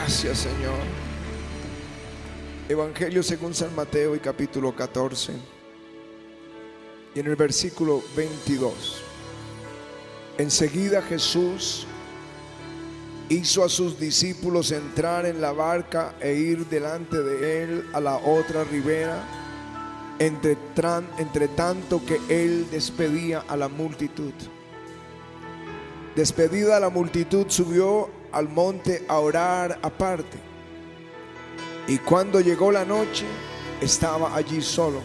Gracias, Señor. Evangelio según San Mateo y capítulo 14. Y en el versículo 22. Enseguida Jesús hizo a sus discípulos entrar en la barca e ir delante de él a la otra ribera, entre, entre tanto que él despedía a la multitud. Despedida la multitud, subió al monte a orar aparte. Y cuando llegó la noche, estaba allí solo.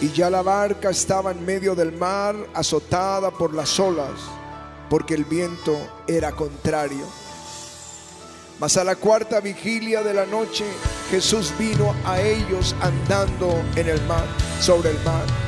Y ya la barca estaba en medio del mar, azotada por las olas porque el viento era contrario. Mas a la cuarta vigilia de la noche Jesús vino a ellos andando en el mar, sobre el mar.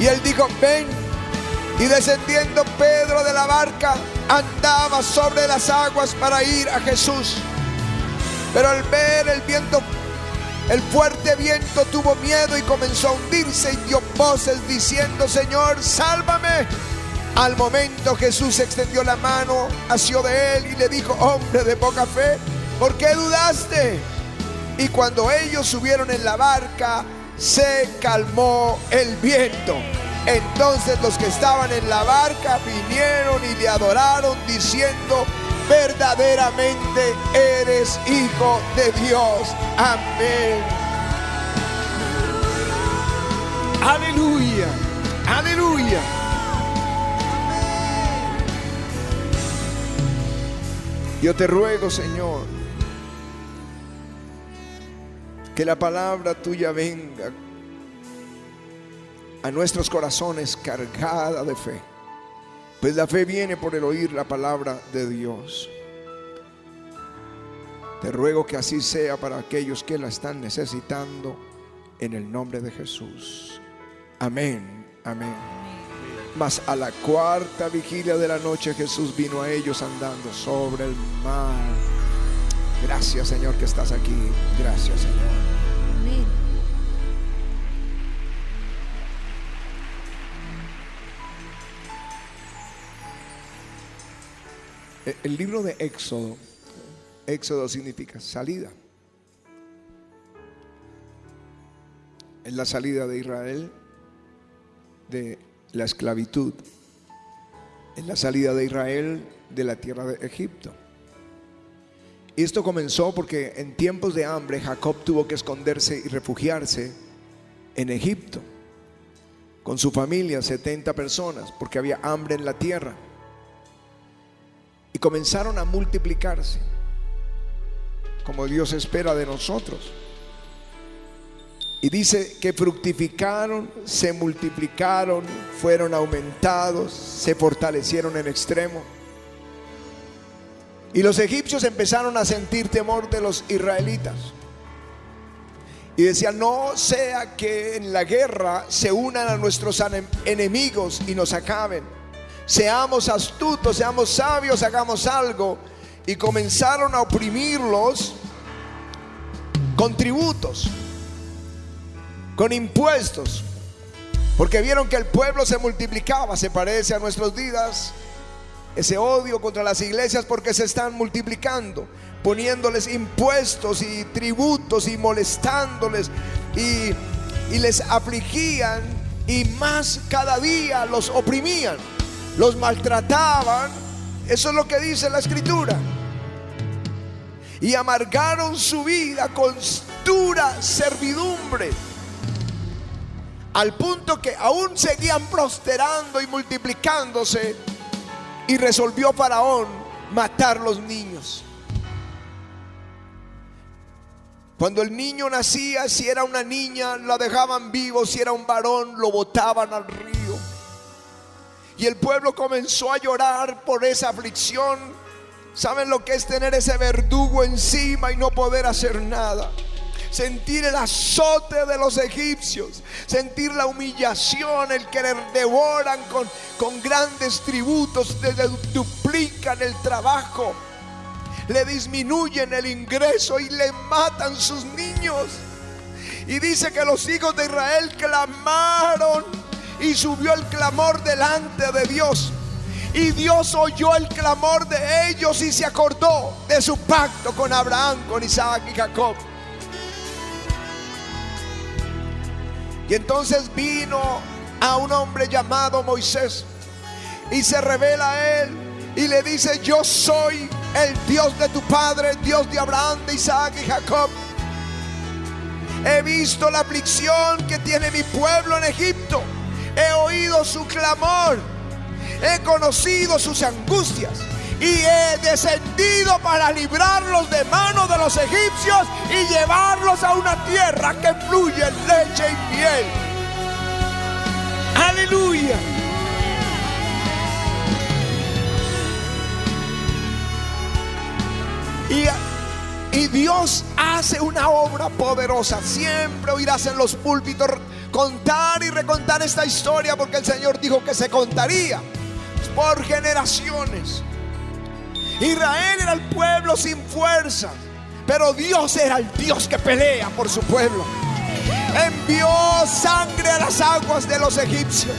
Y él dijo, ven. Y descendiendo Pedro de la barca, andaba sobre las aguas para ir a Jesús. Pero al ver el viento el fuerte viento tuvo miedo y comenzó a hundirse y dio voces diciendo, Señor, sálvame. Al momento Jesús extendió la mano, asió de él y le dijo, hombre de poca fe, ¿por qué dudaste? Y cuando ellos subieron en la barca, se calmó el viento. Entonces los que estaban en la barca vinieron y le adoraron diciendo, verdaderamente eres hijo de Dios. Amén. Aleluya. Aleluya. Yo te ruego, Señor, que la palabra tuya venga a nuestros corazones cargada de fe pues la fe viene por el oír la palabra de Dios. Te ruego que así sea para aquellos que la están necesitando en el nombre de Jesús. Amén, amén. Mas a la cuarta vigilia de la noche Jesús vino a ellos andando sobre el mar. Gracias Señor que estás aquí. Gracias Señor. El libro de Éxodo, Éxodo significa salida. Es la salida de Israel de la esclavitud. Es la salida de Israel de la tierra de Egipto. Y esto comenzó porque en tiempos de hambre Jacob tuvo que esconderse y refugiarse en Egipto con su familia, 70 personas, porque había hambre en la tierra comenzaron a multiplicarse, como Dios espera de nosotros. Y dice que fructificaron, se multiplicaron, fueron aumentados, se fortalecieron en extremo. Y los egipcios empezaron a sentir temor de los israelitas. Y decían, no sea que en la guerra se unan a nuestros enemigos y nos acaben seamos astutos, seamos sabios, hagamos algo. Y comenzaron a oprimirlos con tributos, con impuestos, porque vieron que el pueblo se multiplicaba, se parece a nuestros días, ese odio contra las iglesias porque se están multiplicando, poniéndoles impuestos y tributos y molestándoles. Y, les afligían y más cada día los oprimían los maltrataban. Eso es lo que dice la escritura. Y amargaron su vida con dura servidumbre. Al punto que aún seguían prosperando y multiplicándose. Y resolvió Faraón matar los niños. Cuando el niño nacía, si era una niña, la dejaban vivo, si era un varón, lo botaban al río. Y el pueblo comenzó a llorar por esa aflicción ¿Saben lo que es tener ese verdugo encima y no poder hacer nada? sentir el azote de los egipcios, sentir la humillación, el que le devoran con, con grandes tributos, le duplican el trabajo, le disminuyen el ingreso y le matan sus niños. Y dice que los hijos de Israel clamaron y subió el clamor delante de Dios. Y Dios oyó el clamor de ellos y se acordó de su pacto con Abraham, con Isaac y Jacob. Y entonces vino a un hombre llamado Moisés y se revela a él y le dice, yo soy el Dios de tu padre, Dios de Abraham, de Isaac y Jacob. He visto la aflicción que tiene mi pueblo en Egipto. He oído su clamor. He conocido sus angustias y he descendido para librarlos de manos de los egipcios y llevarlos a una tierra que fluye leche y miel. Aleluya. Y, y, Dios hace una obra poderosa. Siempre oirás en los púlpitos contar y recontar esta historia porque el Señor dijo que se contaría por generaciones. Israel era el pueblo sin fuerza, pero Dios era el Dios que pelea por su pueblo. Envió sangre a las aguas de los egipcios.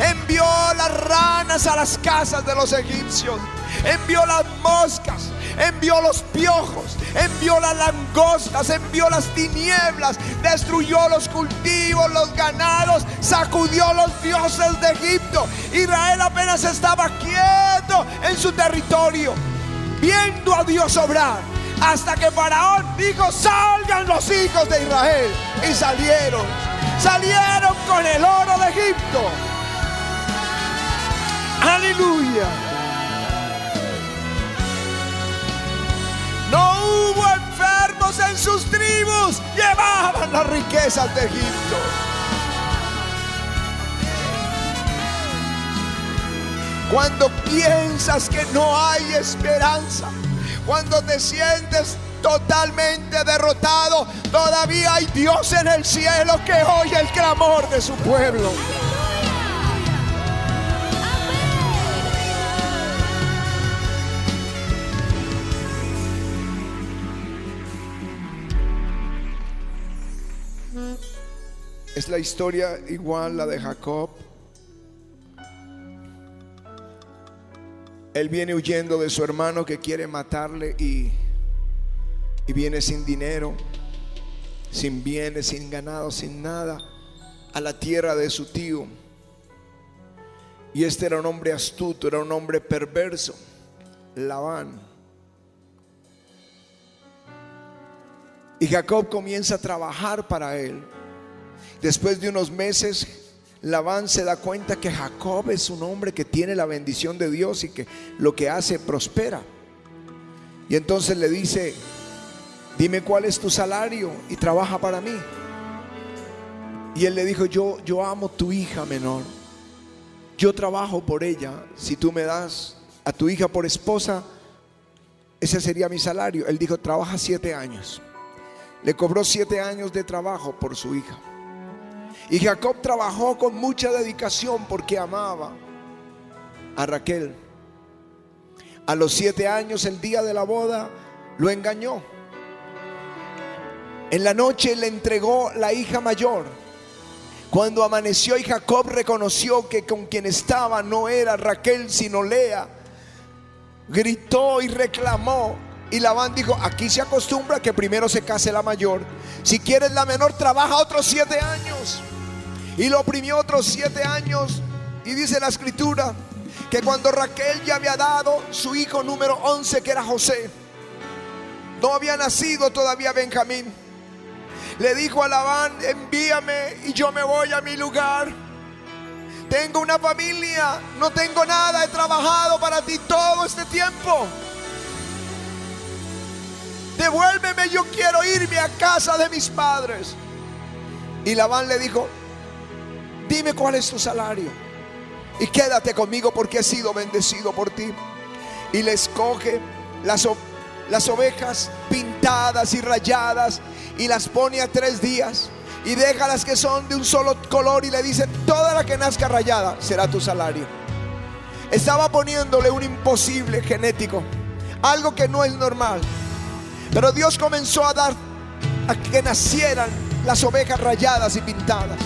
Envió las ranas a las casas de los egipcios. Envió las moscas envió los piojos, envió las langostas, envió las tinieblas, destruyó los cultivos, los ganados, sacudió los dioses de Egipto. Israel apenas estaba quieto en su territorio, viendo a Dios obrar. Hasta que Faraón dijo, salgan los hijos de Israel. Y salieron, salieron con el oro de Egipto. Aleluya. Hubo enfermos en sus tribus. Llevaban las riquezas de Egipto. Cuando piensas que no hay esperanza, cuando te sientes totalmente derrotado, todavía hay Dios en el cielo que oye el clamor de su pueblo. Es la historia igual la de Jacob. Él viene huyendo de su hermano que quiere matarle y, y viene sin dinero, sin bienes, sin ganado, sin nada, a la tierra de su tío. Y este era un hombre astuto, era un hombre perverso, Labán. Y Jacob comienza a trabajar para él. Después de unos meses, Labán se da cuenta que Jacob es un hombre que tiene la bendición de Dios y que lo que hace prospera. Y entonces le dice, dime cuál es tu salario y trabaja para mí. Y él le dijo, yo, yo amo tu hija menor. Yo trabajo por ella. Si tú me das a tu hija por esposa, ese sería mi salario. Él dijo, trabaja siete años. Le cobró siete años de trabajo por su hija. Y Jacob trabajó con mucha dedicación porque amaba a Raquel. A los siete años, el día de la boda, lo engañó. En la noche le entregó la hija mayor. Cuando amaneció y Jacob reconoció que con quien estaba no era Raquel sino Lea, gritó y reclamó. Y Labán dijo, aquí se acostumbra que primero se case la mayor. Si quieres la menor, trabaja otros siete años. Y lo oprimió otros siete años. Y dice la escritura que cuando Raquel ya había dado su hijo número 11, que era José, no había nacido todavía Benjamín. Le dijo a Labán, envíame y yo me voy a mi lugar. Tengo una familia, no tengo nada, he trabajado para ti todo este tiempo. Devuélveme, yo quiero irme a casa de mis padres. Y Labán le dijo, dime cuál es tu salario y quédate conmigo porque he sido bendecido por ti. Y le escoge las, las ovejas pintadas y rayadas y las pone a tres días y deja las que son de un solo color y le dice, toda la que nazca rayada será tu salario. Estaba poniéndole un imposible genético, algo que no es normal. Pero Dios comenzó a dar a que nacieran las ovejas rayadas y pintadas.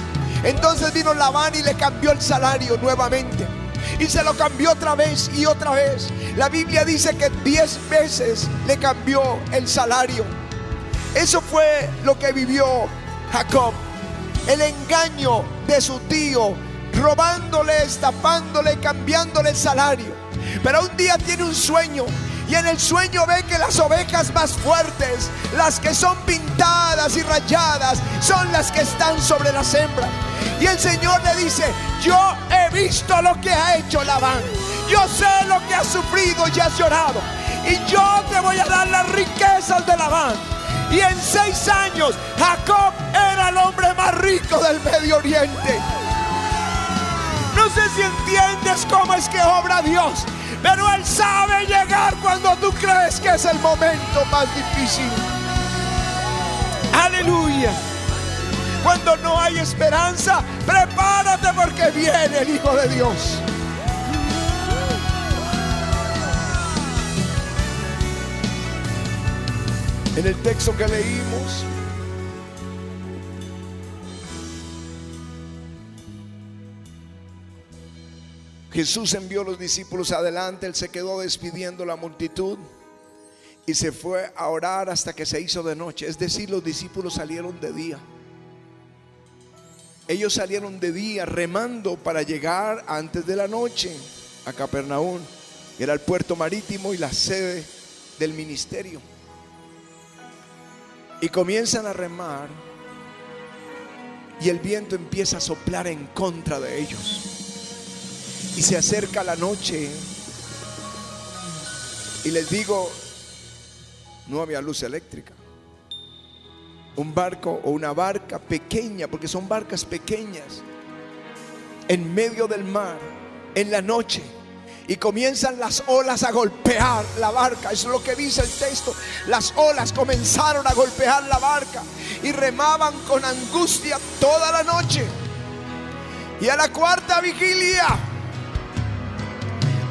Entonces vino Labán y le cambió el salario nuevamente. Y se lo cambió otra vez y otra vez. La Biblia dice que diez veces le cambió el salario. Eso fue lo que vivió Jacob. El engaño de su tío, robándole, estafándole, cambiándole el salario. Pero un día tiene un sueño y en el sueño ve que las ovejas más fuertes, las que son pintadas y rayadas, son las que están sobre las hembras. Y el Señor le dice, yo he visto lo que ha hecho Labán. Yo sé lo que ha sufrido y has llorado. Y yo te voy a dar las riquezas de Labán. Y en seis años Jacob era el hombre más rico del Medio Oriente. No sé si entiendes cómo es que obra Dios. Pero Él sabe llegar cuando tú crees que es el momento más difícil. Aleluya. Cuando no hay esperanza, prepárate porque viene el Hijo de Dios. En el texto que leímos, Jesús envió a los discípulos adelante, él se quedó despidiendo la multitud y se fue a orar hasta que se hizo de noche. Es decir, los discípulos salieron de día. Ellos salieron de día remando para llegar antes de la noche a Capernaum. Era el puerto marítimo y la sede del ministerio. Y comienzan a remar y el viento empieza a soplar en contra de ellos. Y se acerca la noche y les digo, no había luz eléctrica un barco o una barca pequeña, porque son barcas pequeñas, en medio del mar, en la noche. Y comienzan las olas a golpear la barca. Eso es lo que dice el texto. Las olas comenzaron a golpear la barca y remaban con angustia toda la noche. Y a la cuarta vigilia,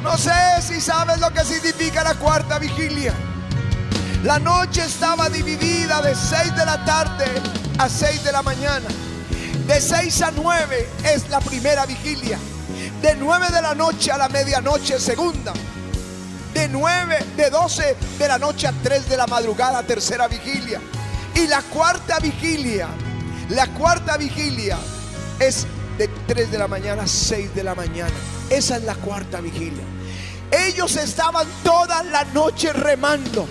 no sé si sabes lo que significa la cuarta vigilia. La noche estaba dividida de 6 de la tarde a 6 de la mañana. De 6 a 9 es la primera vigilia. De 9 de la noche a la medianoche segunda. De 9, de 12 de la noche a 3 de la madrugada tercera vigilia. Y la cuarta vigilia, la cuarta vigilia es de 3 de la mañana a 6 de la mañana. Esa es la cuarta vigilia. Ellos estaban toda la noche remando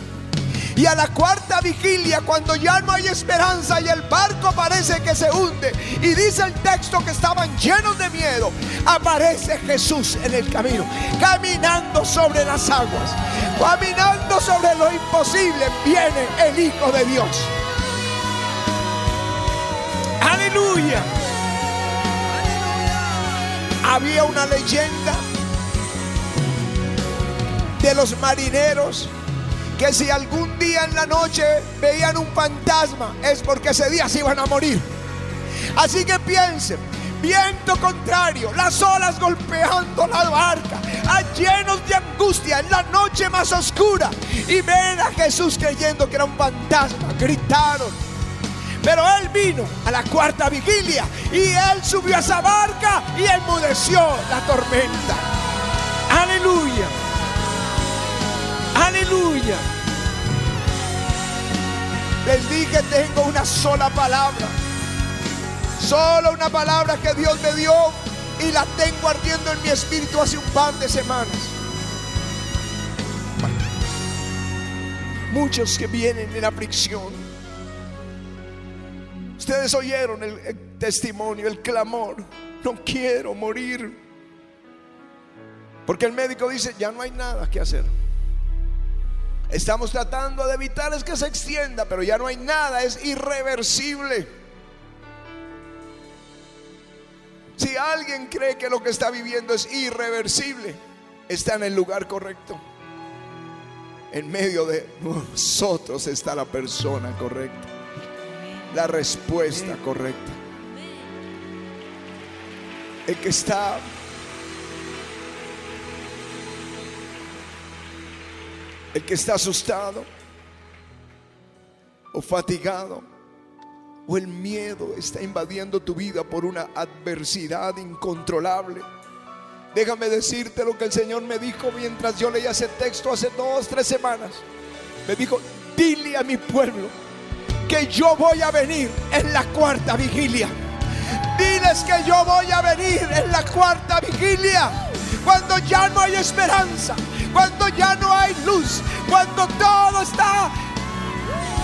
y a la cuarta vigilia, cuando ya no hay esperanza y el barco parece que se hunde, y dice el texto que estaban llenos de miedo, aparece Jesús en el camino, caminando sobre las aguas, caminando sobre lo imposible, viene el Hijo de Dios. Aleluya. Había una leyenda de los marineros que si algún día en la noche veían un fantasma es porque ese día se iban a morir. Así que piensen, viento contrario, las olas golpeando la barca, llenos de angustia en la noche más oscura y ven a Jesús creyendo que era un fantasma, gritaron. Pero él vino a la cuarta vigilia y él subió a esa barca y enmudeció la tormenta. Aleluya. Aleluya. Les dije, tengo una sola palabra. Solo una palabra que Dios me dio y la tengo ardiendo en mi espíritu hace un par de semanas. Muchos que vienen en aflicción. Ustedes oyeron el, testimonio, el clamor. No quiero morir. Porque el médico dice, ya no hay nada que hacer. Estamos tratando de evitar es que se extienda, pero ya no hay nada, es irreversible. Si alguien cree que lo que está viviendo es irreversible, está en el lugar correcto. en medio de nosotros está la persona correcta, la respuesta correcta. El que está el que está asustado o fatigado o el miedo está invadiendo tu vida por una adversidad incontrolable. Déjame decirte lo que el Señor me dijo mientras yo leía ese texto hace dos, tres semanas. Me dijo, dile a mi pueblo que yo voy a venir en la cuarta vigilia. Diles que yo voy a venir en la cuarta vigilia. Cuando ya no hay esperanza, cuando ya no hay luz, cuando todo está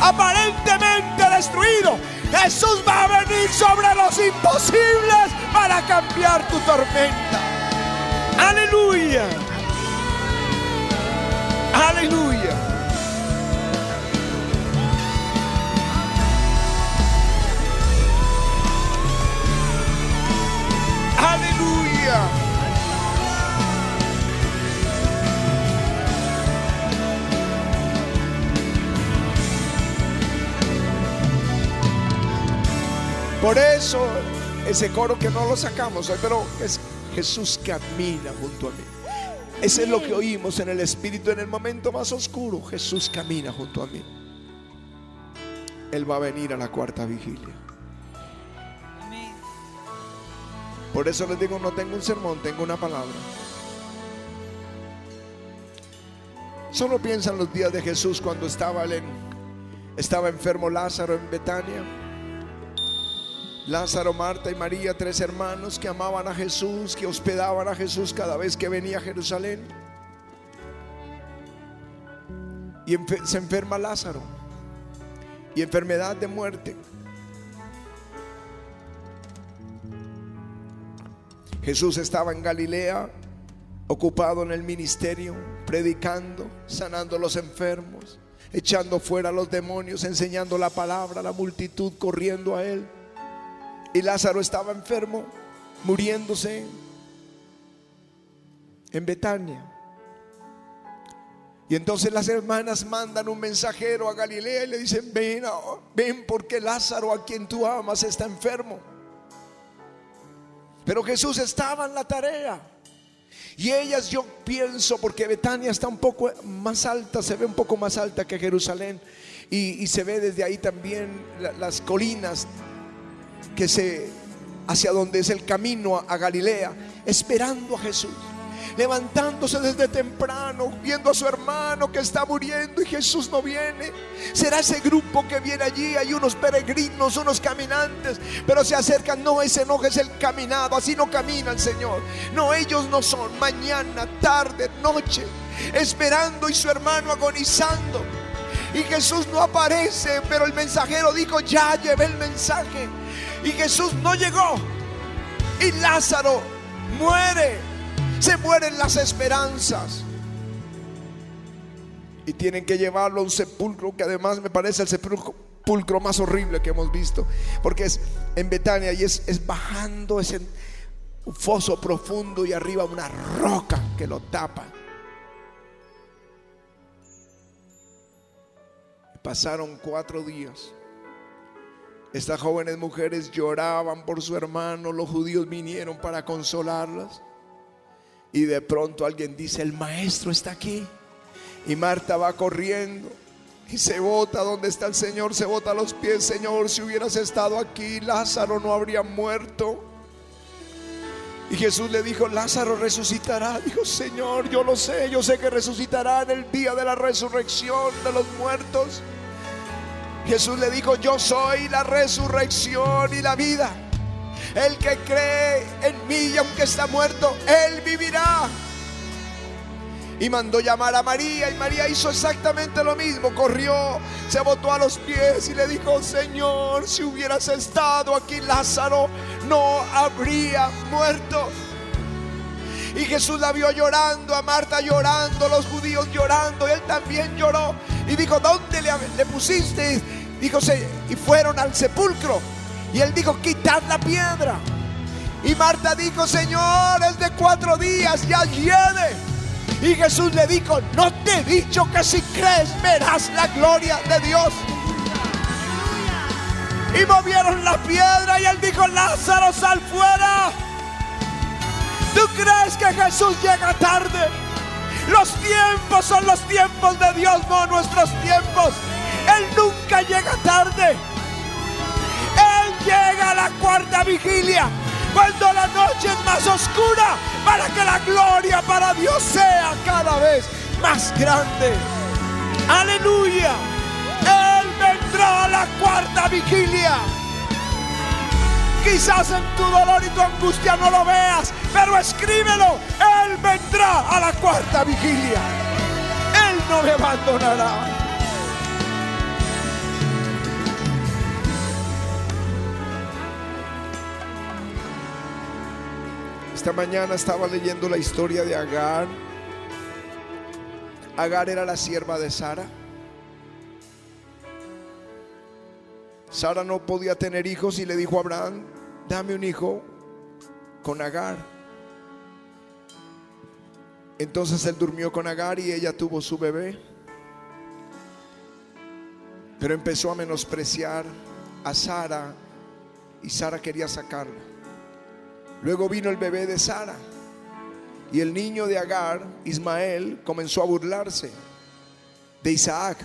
aparentemente destruido. Jesús va a venir sobre los imposibles para cambiar tu tormenta. Aleluya. Aleluya. Aleluya. Por eso ese coro que no lo sacamos pero es Jesús camina junto a mí. Ese es lo que oímos en el Espíritu en el momento más oscuro. Jesús camina junto a mí. Él va a venir a la cuarta vigilia. Por eso les digo, no tengo un sermón, tengo una palabra. Solo piensan los días de Jesús cuando estaba, en, estaba enfermo Lázaro en Betania. Lázaro, Marta y María, tres hermanos que amaban a Jesús, que hospedaban a Jesús cada vez que venía a Jerusalén. Y se enferma Lázaro. Y enfermedad de muerte. Jesús estaba en Galilea, ocupado en el ministerio, predicando, sanando a los enfermos, echando fuera a los demonios, enseñando la palabra, la multitud corriendo a él. Y Lázaro estaba enfermo, muriéndose en Betania. Y entonces las hermanas mandan un mensajero a Galilea y le dicen, ven, ven porque Lázaro a quien tú amas está enfermo. Pero Jesús estaba en la tarea. Y ellas yo pienso, porque Betania está un poco más alta, se ve un poco más alta que Jerusalén. Y, se ve desde ahí también las colinas que se hacia donde es el camino a Galilea, esperando a Jesús levantándose desde temprano, viendo a su hermano que está muriendo y Jesús no viene. Será ese grupo que viene allí, hay unos peregrinos, unos caminantes, pero se acercan, no, ese no es el caminado, así no camina el Señor. No, ellos no son, mañana, tarde, noche, esperando y su hermano agonizando. Y Jesús no aparece, pero el mensajero dijo, ya llevé el mensaje. Y Jesús no llegó. Y Lázaro muere. Se mueren las esperanzas. Y tienen que llevarlo a un sepulcro que además me parece el sepulcro más horrible que hemos visto. Porque es en Betania y es, es bajando ese un foso profundo y arriba una roca que lo tapa. Pasaron cuatro días. Estas jóvenes mujeres lloraban por su hermano, los judíos vinieron para consolarlas. Y de pronto alguien dice, el maestro está aquí. Y Marta va corriendo y se bota donde está el Señor, se bota a los pies, Señor, si hubieras estado aquí, Lázaro no habría muerto. Y Jesús le dijo, Lázaro resucitará. Dijo, Señor, yo lo sé, yo sé que resucitará en el día de la resurrección de los muertos. Jesús le dijo, yo soy la resurrección y la vida. El que cree en mí y aunque está muerto, él vivirá. Y mandó llamar a María y María hizo exactamente lo mismo. Corrió, se botó a los pies y le dijo, Señor, si hubieras estado aquí Lázaro, no habría muerto. Y Jesús la vio llorando, a Marta llorando, los judíos llorando, él también lloró. Y dijo, ¿dónde le, le pusiste? Dijo, y fueron al sepulcro. Y él dijo, quitad la piedra. Y Marta dijo, Señor, es de cuatro días, ya llene. Y Jesús le dijo, no te he dicho que si crees verás la gloria de Dios. Y movieron la piedra y él dijo, Lázaro, sal fuera. ¿Tú crees que Jesús llega tarde? Los tiempos son los tiempos de Dios, no nuestros tiempos. Él nunca llega tarde. La cuarta vigilia cuando la noche es más oscura para que la gloria para Dios sea cada vez más grande. Aleluya. Él vendrá a la cuarta vigilia. Quizás en tu dolor y tu angustia no lo veas, pero escríbelo. Él vendrá a la cuarta vigilia. Él no me abandonará. Esta mañana estaba leyendo la historia de Agar. Agar era la sierva de Sara. Sara no podía tener hijos y le dijo a Abraham, dame un hijo con Agar. Entonces él durmió con Agar y ella tuvo su bebé. Pero empezó a menospreciar a Sara y Sara quería sacarla. Luego vino el bebé de Sara y el niño de Agar, Ismael, comenzó a burlarse de Isaac.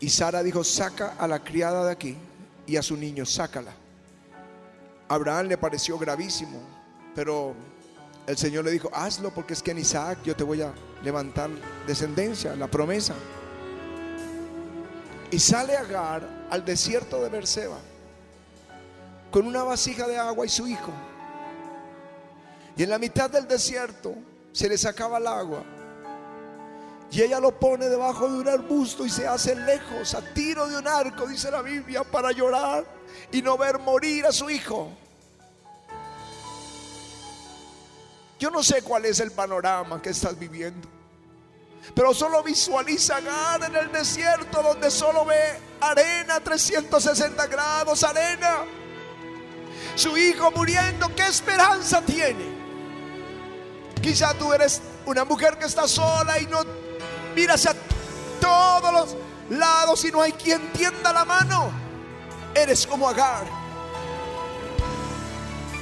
Y Sara dijo, saca a la criada de aquí y a su niño, sácala. Abraham le pareció gravísimo, pero el Señor le dijo, hazlo porque es que en Isaac yo te voy a levantar descendencia, la promesa. Y sale Agar al desierto de Berseba con una vasija de agua y su hijo. Y en la mitad del desierto se le sacaba el agua. Y ella lo pone debajo de un arbusto y se hace lejos, a tiro de un arco, dice la Biblia, para llorar y no ver morir a su hijo. Yo no sé cuál es el panorama que estás viviendo. Pero solo visualiza Agar en el desierto donde solo ve arena 360 grados, arena. Su hijo muriendo, ¿qué esperanza tiene? Quizá tú eres una mujer que está sola y no miras a todos los lados y no hay quien tienda la mano. Eres como Agar.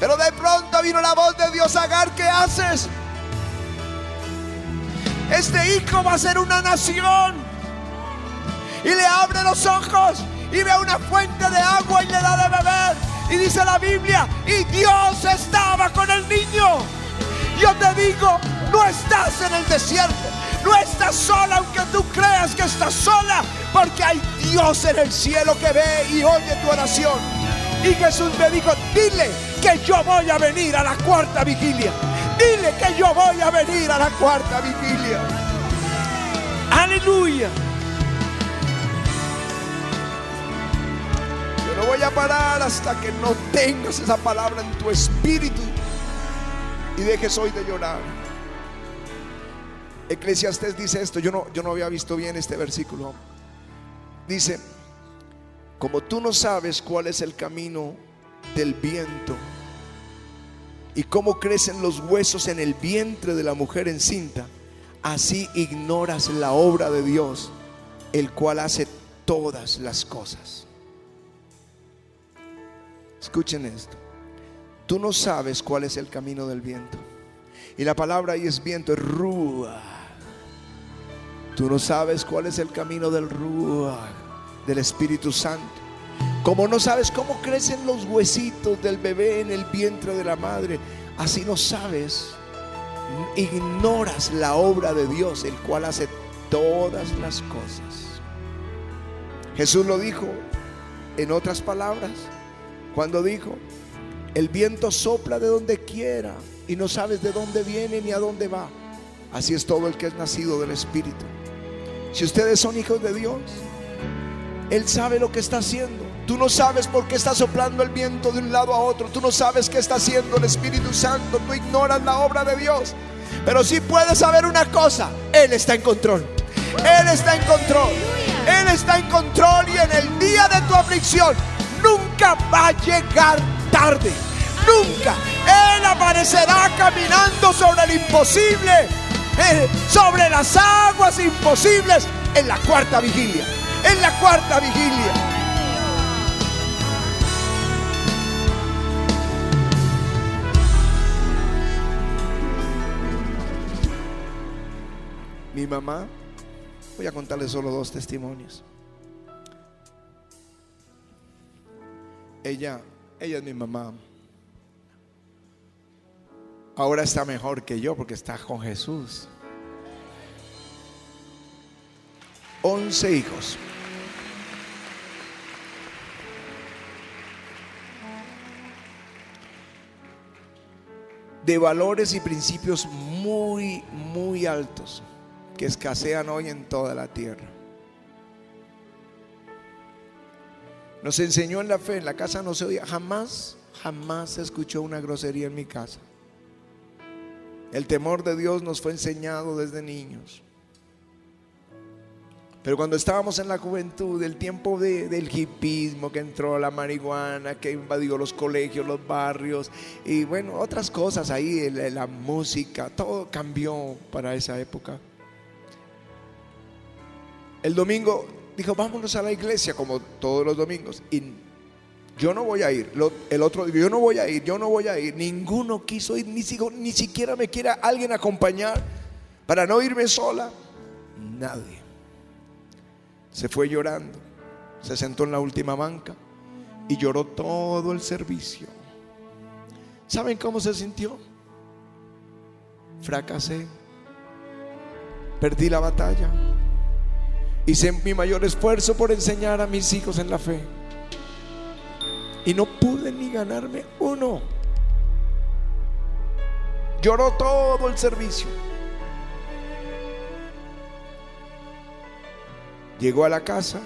Pero de pronto vino la voz de Dios, Agar, ¿qué haces? Este hijo va a ser una nación. Y le abre los ojos y ve una fuente de agua y le da de beber. Y dice la Biblia, y Dios estaba con el niño. Yo te digo, no estás en el desierto, no estás sola aunque tú creas que estás sola, porque hay Dios en el cielo que ve y oye tu oración. Y Jesús me dijo, dile que yo voy a venir a la cuarta vigilia. Dile que yo voy a venir a la cuarta vigilia. Aleluya. Yo no voy a parar hasta que no tengas esa palabra en tu espíritu y dejes hoy de llorar. Eclesiastes dice esto, yo no, yo no había visto bien este versículo. Dice, como tú no sabes cuál es el camino del viento y cómo crecen los huesos en el vientre de la mujer encinta, así ignoras la obra de Dios, el cual hace todas las cosas. Escuchen esto. Tú no sabes cuál es el camino del viento. Y la palabra ahí es viento, es rúa. Tú no sabes cuál es el camino del rúa, del Espíritu Santo. Como no sabes cómo crecen los huesitos del bebé en el vientre de la madre, así no sabes, ignoras la obra de Dios, el cual hace todas las cosas. Jesús lo dijo en otras palabras, cuando dijo, el viento sopla de donde quiera y no sabes de dónde viene ni a dónde va. Así es todo el que es nacido del Espíritu. Si ustedes son hijos de Dios, Él sabe lo que está haciendo. Tú no sabes por qué está soplando el viento de un lado a otro. Tú no sabes qué está haciendo el Espíritu Santo. Tú ignoras la obra de Dios. Pero sí puedes saber una cosa. Él está en control. Él está en control. Él está en control y en el día de tu aflicción nunca va a llegar tarde. Nunca. Él aparecerá caminando sobre el imposible. eh, sobre las aguas imposibles en la cuarta vigilia. En la cuarta vigilia. Mi mamá, voy a contarle solo dos testimonios. Ella, ella es mi mamá. Ahora está mejor que yo porque está con Jesús. Once hijos. De valores y principios muy, muy altos que escasean hoy en toda la tierra. Nos enseñó en la fe, en la casa no se oía, jamás, jamás se escuchó una grosería en mi casa. El temor de Dios nos fue enseñado desde niños. Pero cuando estábamos en la juventud, el tiempo del hipismo que entró la marihuana, que invadió los colegios, los barrios y bueno, otras cosas ahí, la música, todo cambió para esa época. El domingo dijo, vámonos a la iglesia como todos los domingos. Y yo no voy a ir. El otro dijo, yo no voy a ir, yo no voy a ir. Ninguno quiso ir, ni, ni siquiera me quiera alguien acompañar para no irme sola. Nadie. Se fue llorando. Se sentó en la última banca y lloró todo el servicio. ¿Saben cómo se sintió? Fracasé. Perdí la batalla. Hice mi mayor esfuerzo por enseñar a mis hijos en la fe. Y no pude ni ganarme uno. Lloró todo el servicio. Llegó a la casa.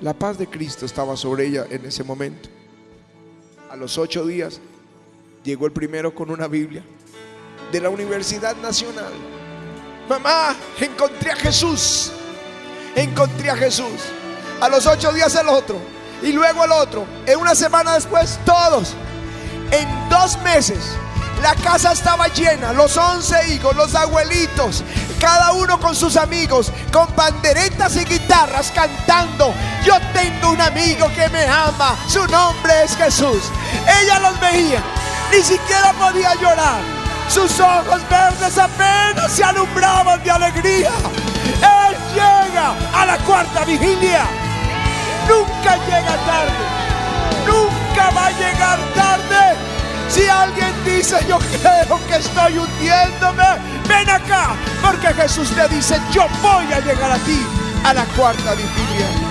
La paz de Cristo estaba sobre ella en ese momento. A los ocho días llegó el primero con una Biblia de la Universidad Nacional. Mamá, encontré a Jesús encontré a Jesús. A los ocho días el otro. Y luego el otro. En una semana después, todos. En dos meses, la casa estaba llena. Los once hijos, los abuelitos. Cada uno con sus amigos. Con banderetas y guitarras cantando. Yo tengo un amigo que me ama. Su nombre es Jesús. Ella los veía. Ni siquiera podía llorar. Sus ojos verdes apenas se alumbraban de alegría. Él llega a la cuarta vigilia. Nunca llega tarde. Nunca va a llegar tarde. Si alguien dice, yo creo que estoy hundiéndome, ven acá, porque Jesús te dice, yo voy a llegar a ti a la cuarta vigilia.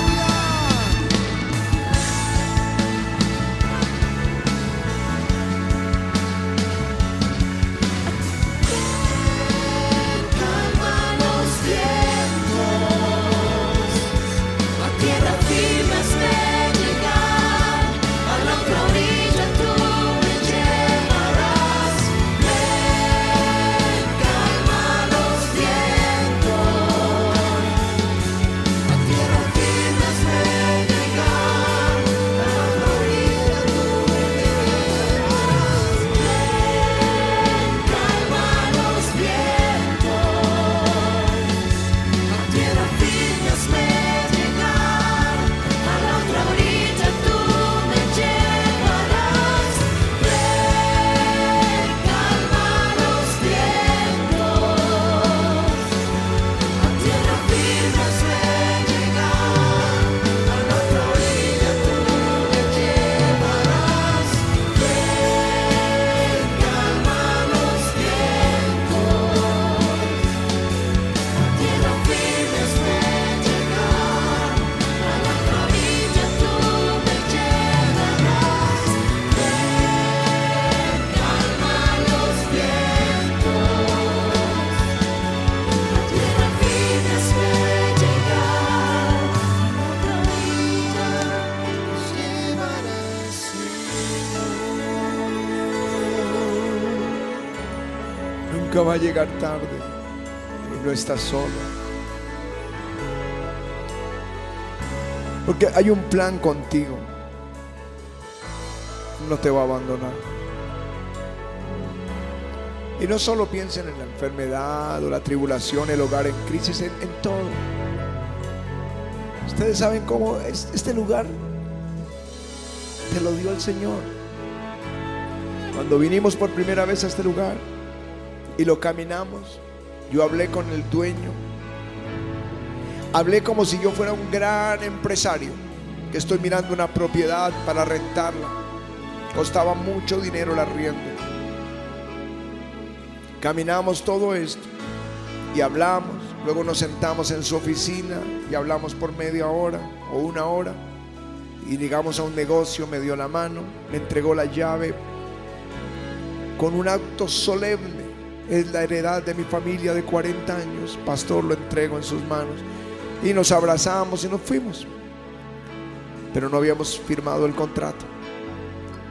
Llegar tarde y no estás solo. Porque hay un plan contigo. No te va a abandonar. Y no solo piensen en la enfermedad o la tribulación, el hogar en crisis, en, todo. Ustedes saben cómo es este lugar te lo dio el Señor. Cuando vinimos por primera vez a este lugar y lo caminamos, yo hablé con el dueño. Hablé como si yo fuera un gran empresario que estoy mirando una propiedad para rentarla. Costaba mucho dinero el arriendo. Caminamos todo esto y hablamos. Luego nos sentamos en su oficina y hablamos por media hora o una hora. Y llegamos a un negocio, me dio la mano, me entregó la llave con un acto solemne. Es la heredad de mi familia de 40 años. Pastor, lo entrego en sus manos. Y nos abrazamos y nos fuimos. Pero no habíamos firmado el contrato.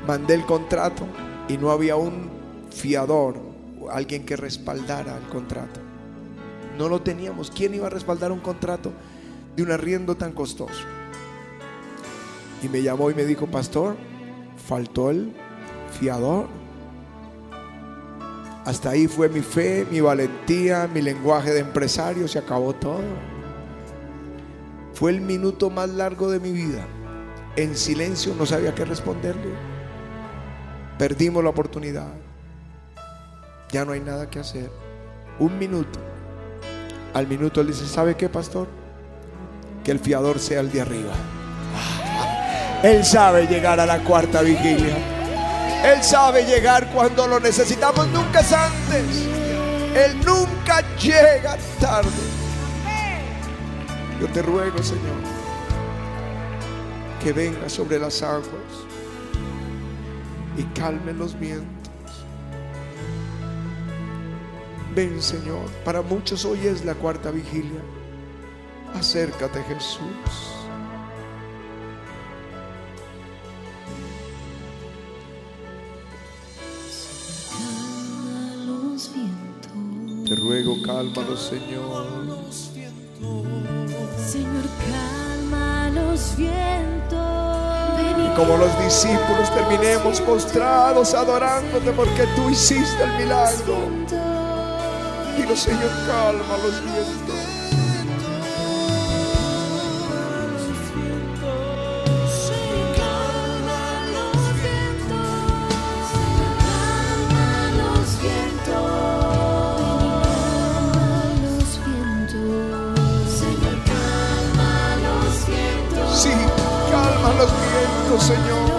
Mandé el contrato y no había un fiador alguien que respaldara el contrato. No lo teníamos. ¿Quién iba a respaldar un contrato de un arriendo tan costoso? Y me llamó y me dijo, pastor, faltó el fiador. Hasta ahí fue mi fe, mi valentía, mi lenguaje de empresario, se acabó todo. Fue el minuto más largo de mi vida. En silencio no sabía qué responderle. Perdimos la oportunidad ya no hay nada que hacer. Un minuto. Al minuto él dice, ¿sabe qué, pastor? Que el fiador sea el de arriba. Él sabe llegar a la cuarta vigilia. Él sabe llegar cuando lo necesitamos. Nunca es antes. Él nunca llega tarde. Yo te ruego, Señor, que venga sobre las aguas y calme los vientos. Ven Señor, para muchos hoy es la cuarta vigilia. Acércate Jesús. Cálmalos, Señor. Señor, calma los vientos. Y como los discípulos terminemos postrados adorándote porque tú hiciste el milagro. Dilo, Señor, calma los vientos. Vientos, Señor.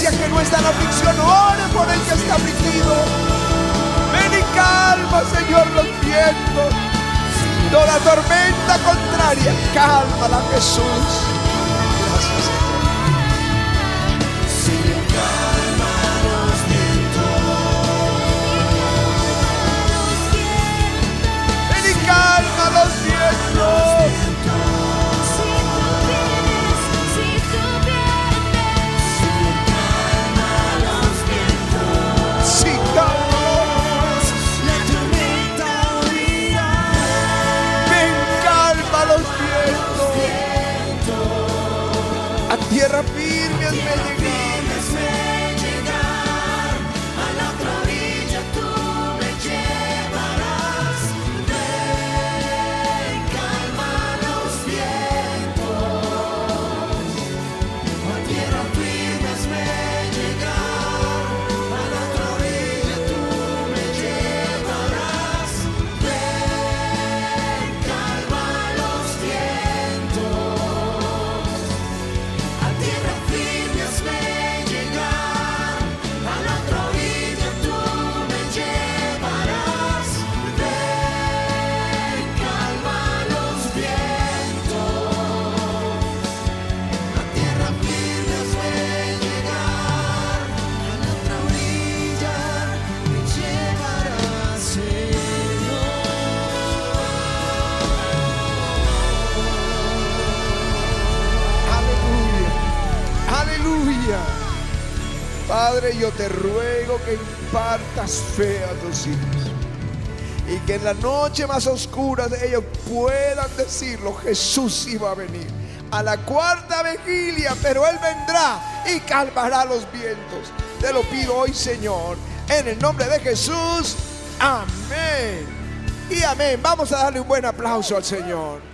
Iglesia que no está en aflicción, ore por el que está afligido. Ven y calma, Señor, los vientos. Toda tormenta contraria, cálmala, Jesús. Gracias, yo te ruego que impartas fe a tus hijos. Y que en la noche más oscura de ellos puedan decirlo, Jesús iba a venir. A la cuarta vigilia, pero Él vendrá y calmará los vientos. Te lo pido hoy, Señor, en el nombre de Jesús. Amén. Y amén. Vamos a darle un buen aplauso al Señor.